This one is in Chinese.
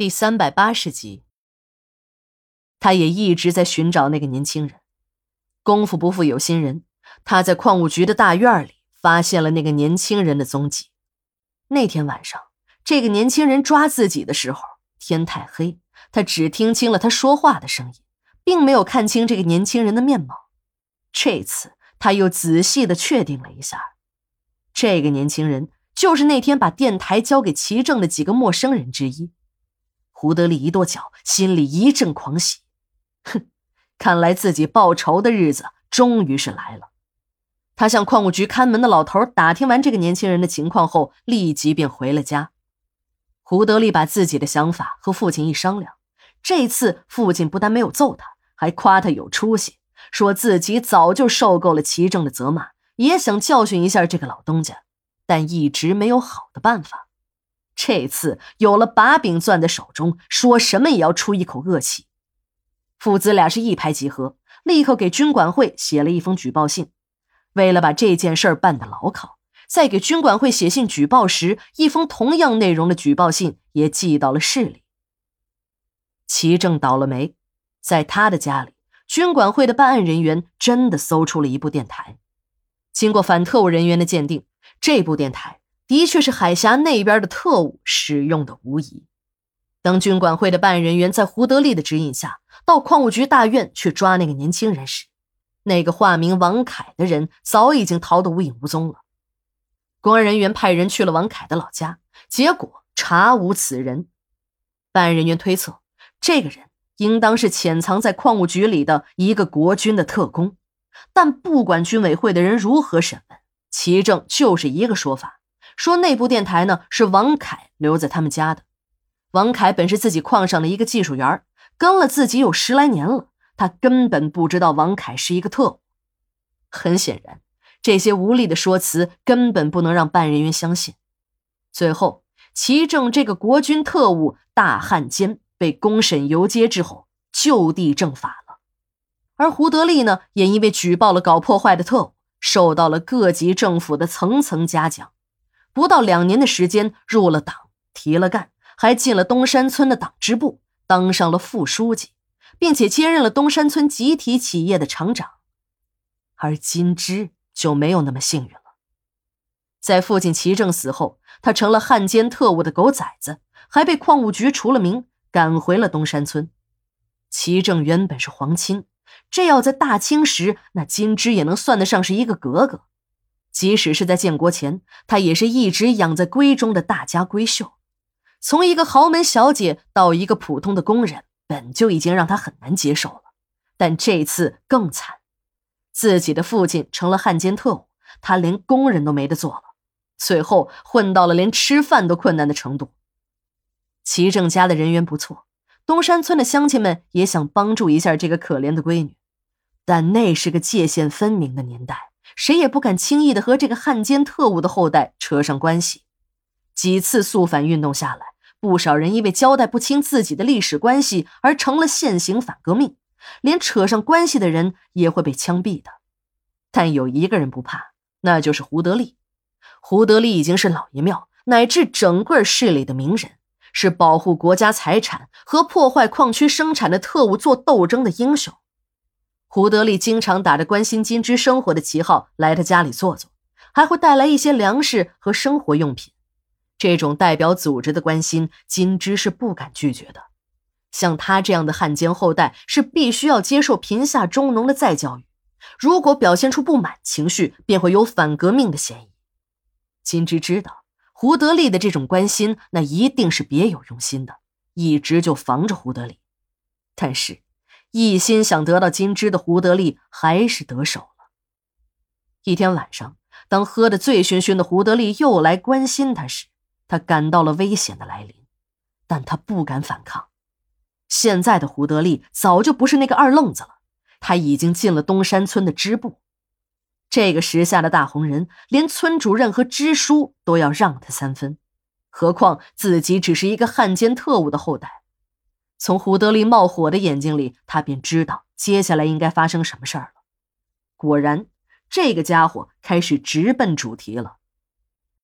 第三百八十集。他也一直在寻找那个年轻人。功夫不负有心人，他在矿务局的大院里发现了那个年轻人的踪迹。那天晚上，这个年轻人抓自己的时候，天太黑，他只听清了他说话的声音，并没有看清这个年轻人的面貌。这次，他又仔细的确定了一下，这个年轻人就是那天把电台交给齐正的几个陌生人之一。胡德利一跺脚，心里一阵狂喜，哼，看来自己报仇的日子终于是来了。他向矿务局看门的老头打听完这个年轻人的情况后，立即便回了家。胡德利把自己的想法和父亲一商量，这次父亲不但没有揍他，还夸他有出息，说自己早就受够了齐正的责骂，也想教训一下这个老东家，但一直没有好的办法。这次有了把柄攥在手中，说什么也要出一口恶气。父子俩是一拍即合，立刻给军管会写了一封举报信。为了把这件事办得牢靠，在给军管会写信举报时，一封同样内容的举报信也寄到了市里。齐正倒了霉，在他的家里，军管会的办案人员真的搜出了一部电台。经过反特务人员的鉴定，这部电台。的确是海峡那边的特务使用的无疑。当军管会的办案人员在胡德利的指引下到矿务局大院去抓那个年轻人时，那个化名王凯的人早已经逃得无影无踪了。公安人员派人去了王凯的老家，结果查无此人。办案人员推测，这个人应当是潜藏在矿务局里的一个国军的特工。但不管军委会的人如何审问，齐正就是一个说法。说那部电台呢是王凯留在他们家的。王凯本是自己矿上的一个技术员，跟了自己有十来年了，他根本不知道王凯是一个特务。很显然，这些无力的说辞根本不能让办案人员相信。最后，齐正这个国军特务大汉奸被公审游街之后，就地正法了。而胡德利呢，也因为举报了搞破坏的特务，受到了各级政府的层层嘉奖。不到两年的时间，入了党，提了干，还进了东山村的党支部，当上了副书记，并且接任了东山村集体企业的厂长。而金枝就没有那么幸运了，在父亲齐正死后，他成了汉奸特务的狗崽子，还被矿务局除了名，赶回了东山村。齐正原本是皇亲，这要在大清时，那金枝也能算得上是一个格格。即使是在建国前，她也是一直养在闺中的大家闺秀。从一个豪门小姐到一个普通的工人，本就已经让她很难接受了。但这次更惨，自己的父亲成了汉奸特务，她连工人都没得做了，最后混到了连吃饭都困难的程度。齐正家的人缘不错，东山村的乡亲们也想帮助一下这个可怜的闺女，但那是个界限分明的年代。谁也不敢轻易的和这个汉奸特务的后代扯上关系。几次肃反运动下来，不少人因为交代不清自己的历史关系而成了现行反革命，连扯上关系的人也会被枪毙的。但有一个人不怕，那就是胡德利。胡德利已经是老爷庙乃至整个市里的名人，是保护国家财产和破坏矿区生产的特务做斗争的英雄。胡德利经常打着关心金枝生活的旗号来他家里坐坐，还会带来一些粮食和生活用品。这种代表组织的关心，金枝是不敢拒绝的。像他这样的汉奸后代，是必须要接受贫下中农的再教育。如果表现出不满情绪，便会有反革命的嫌疑。金枝知道胡德利的这种关心，那一定是别有用心的，一直就防着胡德利。但是。一心想得到金枝的胡德利还是得手了。一天晚上，当喝得醉醺醺的胡德利又来关心他时，他感到了危险的来临，但他不敢反抗。现在的胡德利早就不是那个二愣子了，他已经进了东山村的支部。这个时下的大红人，连村主任和支书都要让他三分，何况自己只是一个汉奸特务的后代。从胡德利冒火的眼睛里，他便知道接下来应该发生什么事儿了。果然，这个家伙开始直奔主题了。